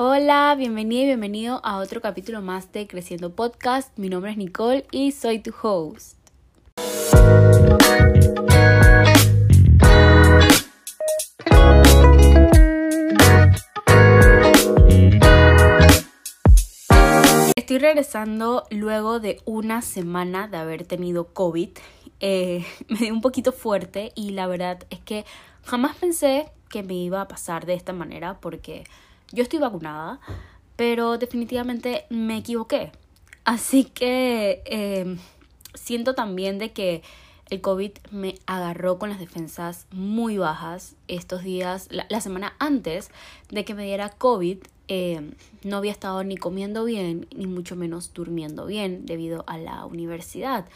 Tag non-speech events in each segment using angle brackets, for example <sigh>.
Hola, bienvenida y bienvenido a otro capítulo más de Creciendo Podcast. Mi nombre es Nicole y soy tu host. Estoy regresando luego de una semana de haber tenido COVID. Eh, <laughs> me dio un poquito fuerte y la verdad es que jamás pensé que me iba a pasar de esta manera porque yo estoy vacunada, pero definitivamente me equivoqué. Así que eh, siento también de que el COVID me agarró con las defensas muy bajas estos días, la, semana antes de que me diera COVID. Eh, no había estado ni comiendo bien, ni mucho menos durmiendo bien debido a la universidad.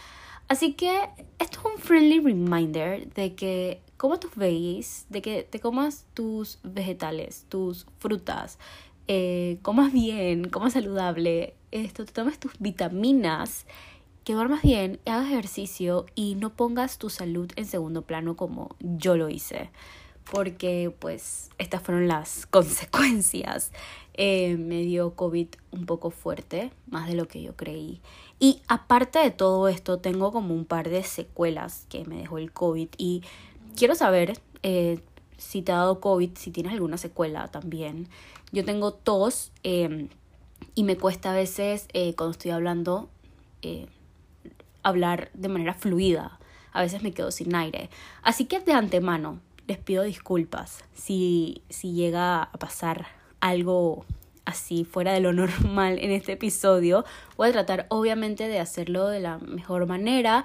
Así que esto es un friendly reminder de que comas tus veggies, de que te comas tus vegetales, tus frutas, eh, comas bien, comas saludable, esto, te tomes tus vitaminas, que duermas bien, hagas ejercicio y no pongas tu salud en segundo plano como yo lo hice. Porque pues estas fueron las <laughs> consecuencias. Eh, me dio COVID un poco fuerte, más de lo que yo creí. Y aparte de todo esto, tengo como un par de secuelas que me dejó el COVID y quiero saber eh, si te ha dado COVID, si tienes alguna secuela también. Yo tengo tos em, y me cuesta a veces eh, cuando estoy hablando eh, hablar de manera fluida. A veces me quedo sin aire. Así que de antemano les pido disculpas si, si llega a pasar algo así fuera de lo normal en este episodio. Voy a tratar obviamente de hacerlo de la mejor manera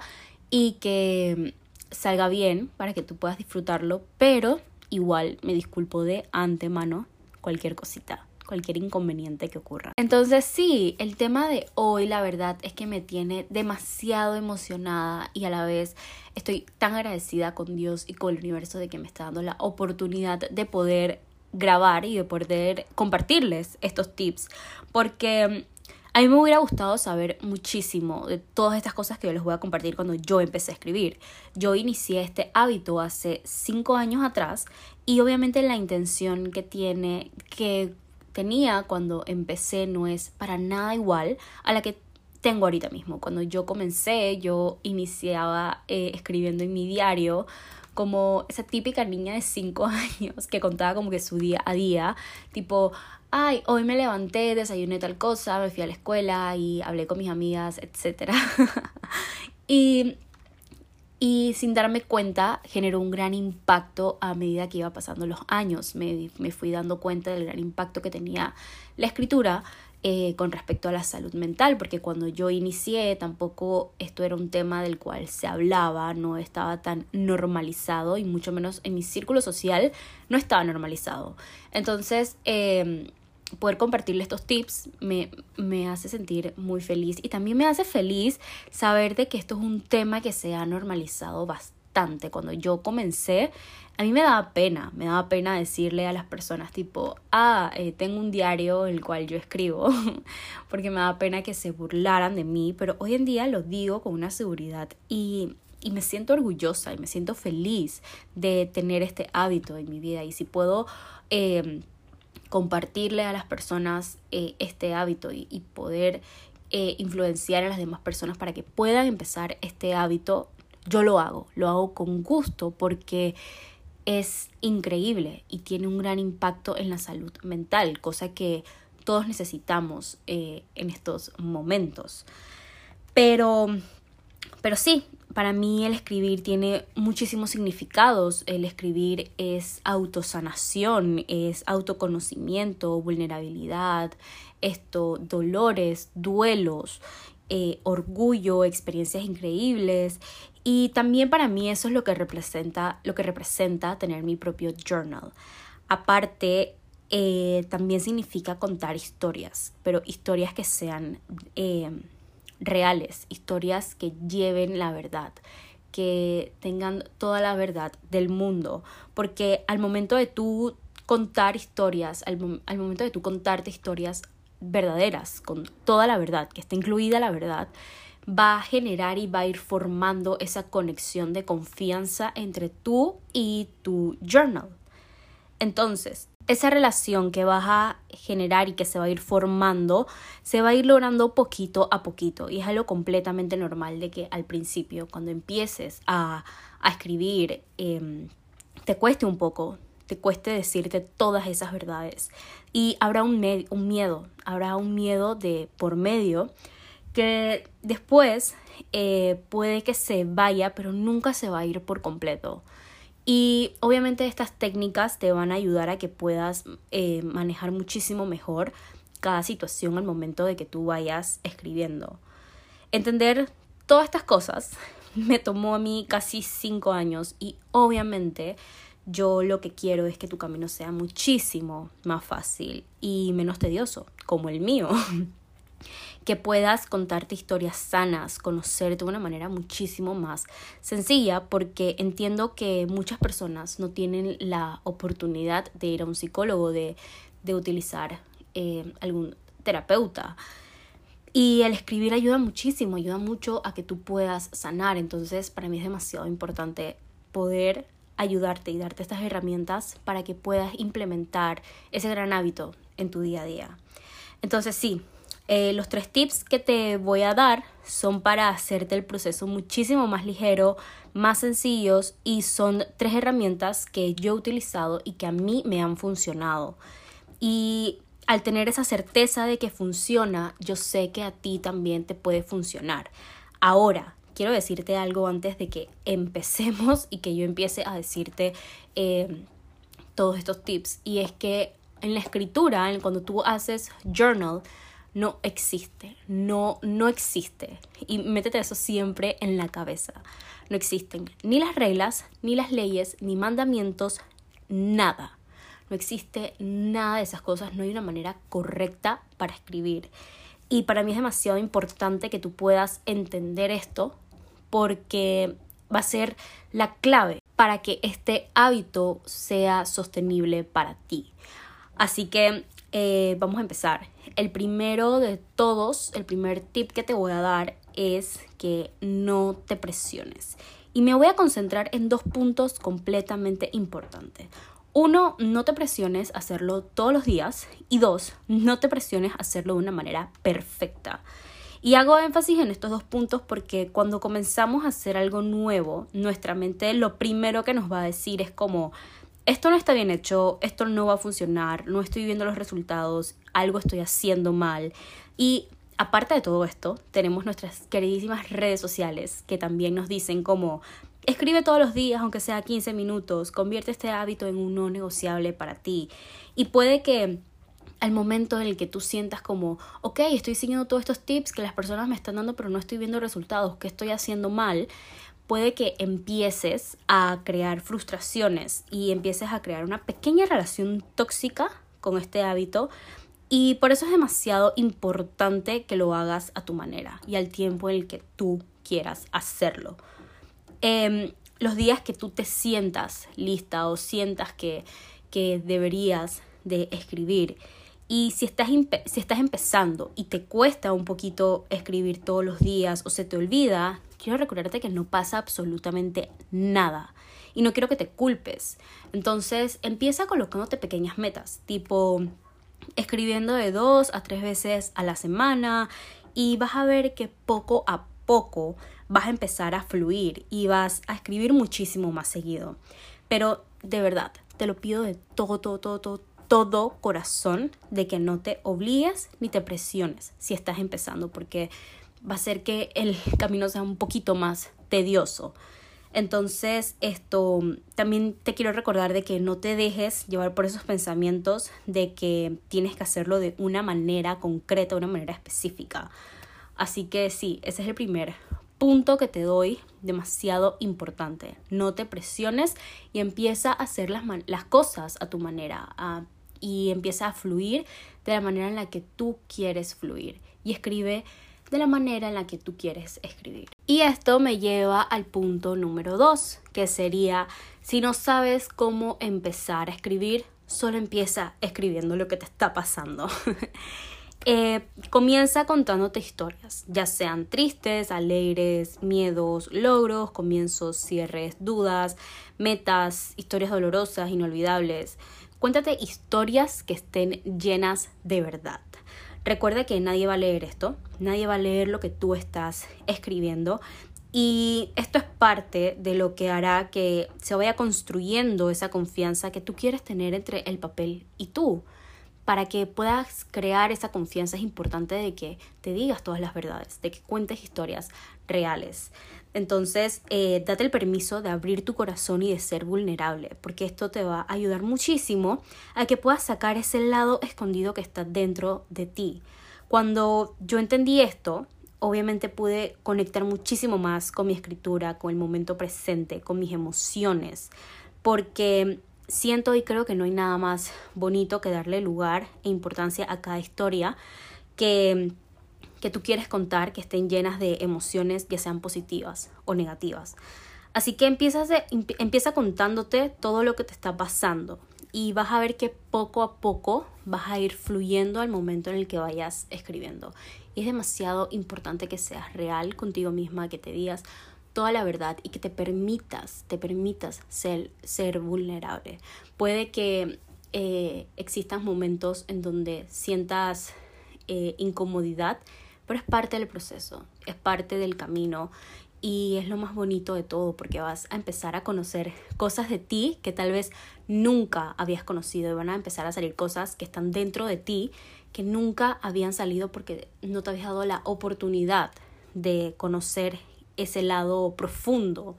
y que salga bien para que tú puedas disfrutarlo, pero igual me disculpo de antemano cualquier cosita cualquier inconveniente que ocurra. Entonces sí, el tema de hoy la verdad es que me tiene demasiado emocionada y a la vez estoy tan agradecida con Dios y con el universo de que me está dando la oportunidad de poder grabar y de poder compartirles estos tips porque a mí me hubiera gustado saber muchísimo de todas estas cosas que yo les voy a compartir cuando yo empecé a escribir. Yo inicié este hábito hace cinco años atrás y obviamente la intención que tiene, que tenía cuando empecé no es para nada igual a la que tengo ahorita mismo. Cuando yo comencé, yo iniciaba eh, escribiendo en mi diario como esa típica niña de cinco <laughs> años que contaba como que su día a día, tipo, ay, hoy me levanté, desayuné tal cosa, me fui a la escuela y hablé con mis amigas, etc. <laughs> y, y sin darme cuenta generó un gran impacto a medida que iba pasando los años. Me, me fui dando cuenta del gran impacto que tenía la escritura eh, con respecto a la salud mental, porque cuando yo inicié tampoco esto era un tema del cual se hablaba, no estaba tan normalizado y mucho menos en mi círculo social no estaba normalizado. Entonces, eh, poder compartirle estos tips me, me, hace sentir muy feliz y también me hace feliz saber de que esto es un tema que se ha normalizado bastante. Cuando yo comencé, a mí me daba pena, me daba pena decirle a las personas tipo, ah, eh, tengo un diario en el cual yo escribo, <laughs> porque me daba pena que se burlaran de mí, pero hoy en día lo digo con una seguridad y y me siento orgullosa y me siento feliz de tener este hábito en mi vida. Y si puedo eh, compartirle a las personas eh, este hábito y, poder influenciar a las demás personas para que puedan empezar este hábito, yo lo hago, lo hago con gusto porque es increíble y tiene un gran impacto en la salud mental, cosa que todos necesitamos eh, en estos momentos. Pero, pero sí, para mí el escribir tiene muchísimos significados. El escribir es autosanación, es autoconocimiento, vulnerabilidad, esto, dolores, duelos, eh, orgullo, experiencias increíbles. Y también para mí eso es lo que representa, lo que representa tener mi propio journal. Aparte, eh, también significa contar historias, pero historias que sean eh, reales, historias que lleven la verdad, que tengan toda la verdad del mundo, porque al momento de tú contar historias, al, momento de tú contarte historias verdaderas, con toda la verdad, que está incluida la verdad, va a generar y va a ir formando esa conexión de confianza entre tú y tu journal. Entonces, esa relación que vas a generar y que se va a ir formando, se va a ir logrando poquito a poquito. Y es algo completamente normal de que al principio, cuando empieces a, a escribir, em, te cueste un poco, te cueste decirte todas esas verdades. Y habrá un, un miedo, habrá un miedo de por medio que después eh, puede que se vaya, pero nunca se va a ir por completo. Y obviamente estas técnicas te van a ayudar a que puedas eh, manejar muchísimo mejor cada situación al momento de que tú vayas escribiendo. Entender todas estas cosas <laughs> me tomó a mí casi cinco años y obviamente yo lo que quiero es que tu camino sea muchísimo más fácil y menos tedioso, como el mío. <laughs> que puedas contarte historias sanas, conocerte de una manera muchísimo más sencilla, porque entiendo que muchas personas no tienen la oportunidad de ir a un psicólogo, de, de utilizar eh, algún terapeuta. Y el escribir ayuda muchísimo, ayuda mucho a que tú puedas sanar. Entonces, para mí es demasiado importante poder ayudarte y darte estas herramientas para que puedas implementar ese gran hábito en tu día a día. Entonces, sí, eh, los tres tips que te voy a dar son para hacerte el proceso muchísimo más ligero, más sencillos y son tres herramientas que yo he utilizado y que a mí me han funcionado. Y al tener esa certeza de que funciona, yo sé que a ti también te puede funcionar. Ahora, quiero decirte algo antes de que empecemos y que yo empiece a decirte eh, todos estos tips. Y es que en la escritura, cuando tú haces journal, no existe, no, no existe. Y métete eso siempre en la cabeza. No existen ni las reglas, ni las leyes, ni mandamientos, nada. No existe nada de esas cosas, no hay una manera correcta para escribir. Y para mí es demasiado importante que tú puedas entender esto porque va a ser la clave para que este hábito sea sostenible para ti. Así que eh, vamos a empezar. El primero de todos, el primer tip que te voy a dar es que no te presiones. Y me voy a concentrar en dos puntos completamente importantes. Uno, no te presiones a hacerlo todos los días. Y dos, no te presiones a hacerlo de una manera perfecta. Y hago énfasis en estos dos puntos porque cuando comenzamos a hacer algo nuevo, nuestra mente lo primero que nos va a decir es como, esto no está bien hecho, esto no va a funcionar, no estoy viendo los resultados, algo estoy haciendo mal. Y aparte de todo esto, tenemos nuestras queridísimas redes sociales que también nos dicen como escribe todos los días, aunque sea 15 minutos, convierte este hábito en un no negociable para ti. Y puede que al momento en el que tú sientas como, ok, estoy siguiendo todos estos tips que las personas me están dando, pero no estoy viendo resultados, ¿qué estoy haciendo mal? puede que empieces a crear frustraciones y empieces a crear una pequeña relación tóxica con este hábito y por eso es demasiado importante que lo hagas a tu manera y al tiempo en el que tú quieras hacerlo. Em, los días que tú te sientas lista o sientas que, que deberías de escribir y si estás, si estás empezando y te cuesta un poquito escribir todos los días o se te olvida, quiero recordarte que no pasa absolutamente nada y no quiero que te culpes. Entonces empieza colocándote pequeñas metas, tipo escribiendo de dos a tres veces a la semana y vas a ver que poco a poco vas a empezar a fluir y vas a escribir muchísimo más seguido. Pero de verdad, te lo pido de todo, todo, todo, todo, todo corazón de que no te obligues ni te presiones si estás empezando, porque va a hacer que el camino sea un poquito más tedioso. Entonces, esto también te quiero recordar de que no te dejes llevar por esos pensamientos de que tienes que hacerlo de una manera concreta, de una manera específica. Así que sí, ese es el primer punto que te doy, demasiado importante. No te presiones y empieza a hacer las, las cosas a tu manera y empieza a fluir de la manera en la que tú quieres fluir. Y escribe de la manera en la que tú quieres escribir. Y esto me lleva al punto número dos, que sería, si no sabes cómo empezar a escribir, solo empieza escribiendo lo que te está pasando. <laughs> Eh, comienza contándote historias, ya sean tristes, alegres, miedos, logros, comienzos, cierres, dudas, metas, historias dolorosas, inolvidables. Cuéntate historias que estén llenas de verdad. Recuerda que nadie va a leer esto, nadie va a leer lo que tú estás escribiendo y esto es parte de lo que hará que se vaya construyendo esa confianza que tú quieres tener entre el papel y tú. Para que puedas crear esa confianza es importante de que te digas todas las verdades, de que cuentes historias reales. Entonces, eh, date el permiso de abrir tu corazón y de ser vulnerable, porque esto te va a ayudar muchísimo a que puedas sacar ese lado escondido que está dentro de ti. Cuando yo entendí esto, obviamente pude conectar muchísimo más con mi escritura, con el momento presente, con mis emociones, porque siento y creo que no hay nada más bonito que darle lugar e importancia a cada historia que, que tú quieres contar, que estén llenas de emociones, ya sean positivas o negativas. Así que empiezas empieza contándote todo lo que te está pasando y vas a ver que poco a poco vas a ir fluyendo al momento en el que vayas escribiendo es demasiado importante que seas real contigo misma, que te digas toda la verdad y que te permitas, te permitas ser, ser vulnerable. Puede que eh, existan momentos en donde sientas eh, incomodidad, pero es parte del proceso, es parte del camino y es lo más bonito de todo porque vas a empezar a conocer cosas de ti que tal vez nunca habías conocido y van a empezar a salir cosas que están dentro de ti que nunca habían salido porque no te habías dado la oportunidad de conocer ese lado profundo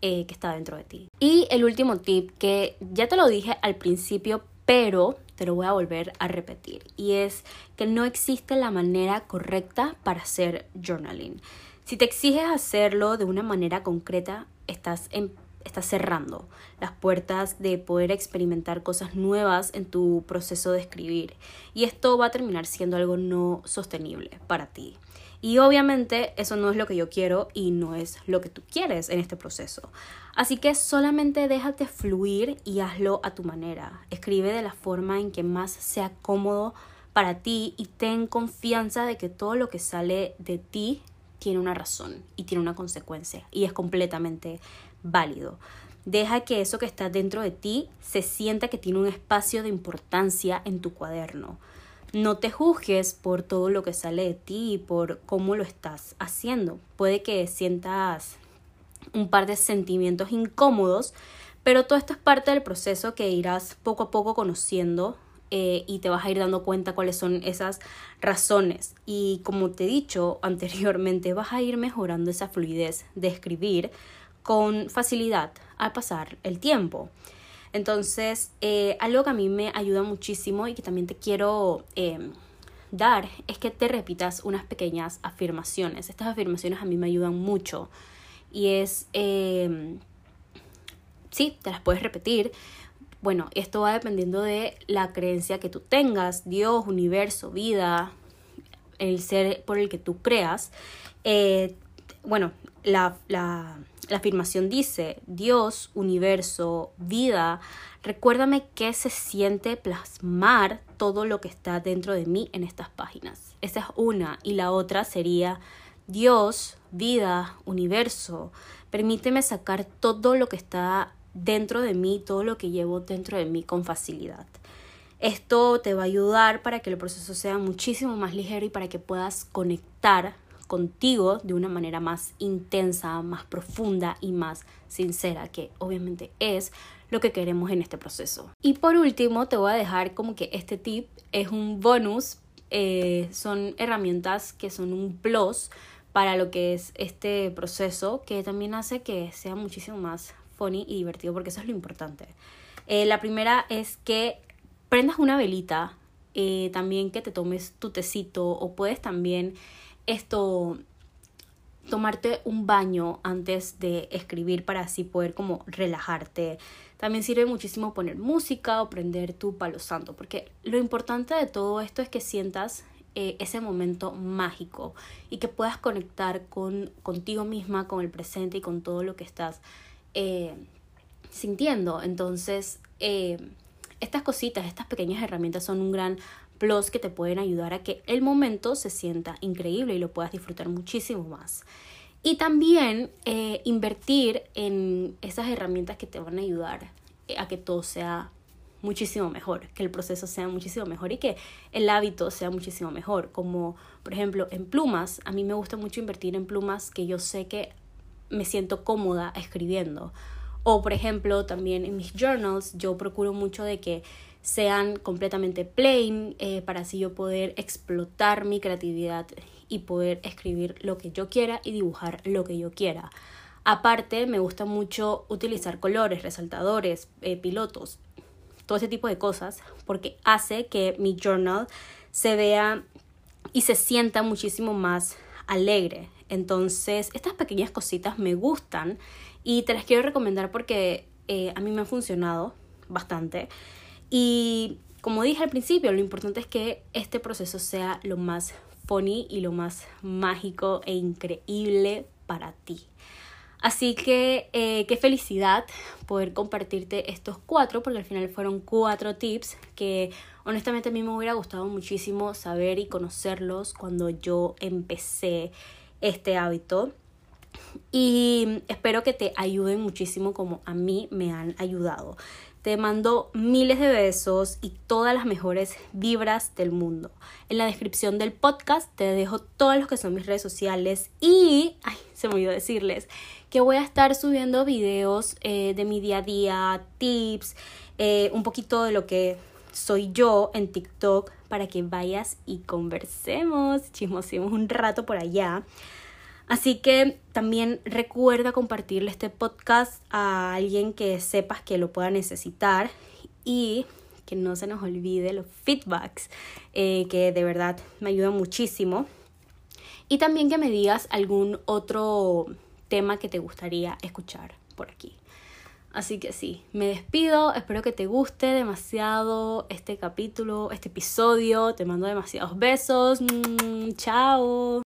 eh, que está dentro de ti. Y el último tip que ya te lo dije al principio, pero te lo voy a volver a repetir y es que no existe la manera correcta para hacer journaling. Si te exiges hacerlo de una manera concreta, estás, estás cerrando las puertas de poder experimentar cosas nuevas en tu proceso de escribir. Y esto va a terminar siendo algo no sostenible para ti. Y obviamente eso no es lo que yo quiero y no es lo que tú quieres en este proceso. Así que solamente déjate fluir y hazlo a tu manera. Escribe de la forma en que más sea cómodo para ti y ten confianza de que todo lo que sale de ti tiene una razón y tiene una consecuencia y es completamente válido. Deja que eso que está dentro de ti se sienta que tiene un espacio de importancia en tu cuaderno. No te juzgues por todo lo que sale de ti y por cómo lo estás haciendo. Puede que sientas un par de sentimientos incómodos, pero todo esto es parte del proceso que irás poco a poco conociendo eh, y te vas a ir dando cuenta cuáles son esas razones. Y como te he dicho <laughs> anteriormente, vas a ir mejorando esa fluidez de escribir con facilidad al pasar el tiempo. Entonces, eh, algo que a mí me ayuda muchísimo y que también te quiero eh, dar es que te repitas unas pequeñas afirmaciones. Estas afirmaciones a mí me ayudan mucho y es, sí, te las puedes repetir bueno, esto va dependiendo de la creencia que tú tengas, Dios, universo, vida, el ser por el que tú creas. Eh, bueno, la, la afirmación dice, Dios, universo, vida, recuérdame qué se siente plasmar todo lo que está dentro de mí en estas páginas. Esa es una. Y la otra sería, Dios, vida, universo, permíteme sacar todo lo que está dentro de mí, todo lo que llevo dentro de mí con facilidad. Esto te va a ayudar para que el proceso sea muchísimo más ligero y para que puedas conectar contigo de una manera más intensa, más profunda y más sincera, que obviamente es lo que queremos en este proceso. Y por último, te voy a dejar como que este tip es un bonus, eh, son herramientas que son un plus para lo que es este proceso, que también hace que sea muchísimo más y divertido porque eso es lo importante. Eh, la primera es que prendas una velita, eh, también que te tomes tu tecito o puedes también esto tomarte un baño antes de escribir para así poder como relajarte. También sirve muchísimo poner música o prender tu palo santo, porque lo importante de todo esto es que sientas eh, ese momento mágico y que puedas conectar con contigo misma, con el presente y con todo lo que estás eh, sintiendo. Entonces, eh, estas cositas, estas pequeñas herramientas son un gran plus que te pueden ayudar a que el momento se sienta increíble y lo puedas disfrutar muchísimo más. Y también eh, invertir en esas herramientas que te van a ayudar a que todo sea muchísimo mejor, que el proceso sea muchísimo mejor y que el hábito sea muchísimo mejor. Como por ejemplo en plumas, a mí me gusta mucho invertir en plumas que yo sé que me siento cómoda escribiendo. O por ejemplo también en mis journals yo procuro mucho de que sean completamente plain eh, para así yo poder explotar mi creatividad y poder escribir lo que yo quiera y dibujar lo que yo quiera. Aparte, me gusta mucho utilizar colores, resaltadores, eh, pilotos, todo ese tipo de cosas, porque hace que mi journal se vea y se sienta muchísimo más alegre. Entonces, estas pequeñas cositas me gustan y te las quiero recomendar porque eh, a mí me han funcionado bastante. Y como dije al principio, lo importante es que este proceso sea lo más funny y lo más mágico e increíble para ti. Así que eh, qué felicidad poder compartirte estos cuatro, porque al final fueron cuatro tips que honestamente a mí me hubiera gustado muchísimo saber y conocerlos cuando yo empecé este hábito. Y espero que te ayuden muchísimo como a mí me han ayudado. Te mando miles de besos y todas las mejores vibras del mundo. En la descripción del podcast te dejo todos los que son mis redes sociales y, ay, se me olvidó decirles que voy a estar subiendo videos eh, de mi día a día, tips, eh, un poquito de lo que soy yo en TikTok para que vayas y conversemos, chismosemos un rato por allá. Así que también recuerda compartirle este podcast a alguien que sepas que lo pueda necesitar y que no se nos olvide los feedbacks, eh, que de verdad me ayudan muchísimo. Y también que me digas algún otro tema que te gustaría escuchar por aquí. Así que sí, me despido, espero que te guste demasiado este capítulo, este episodio, te mando demasiados besos, mm, chao.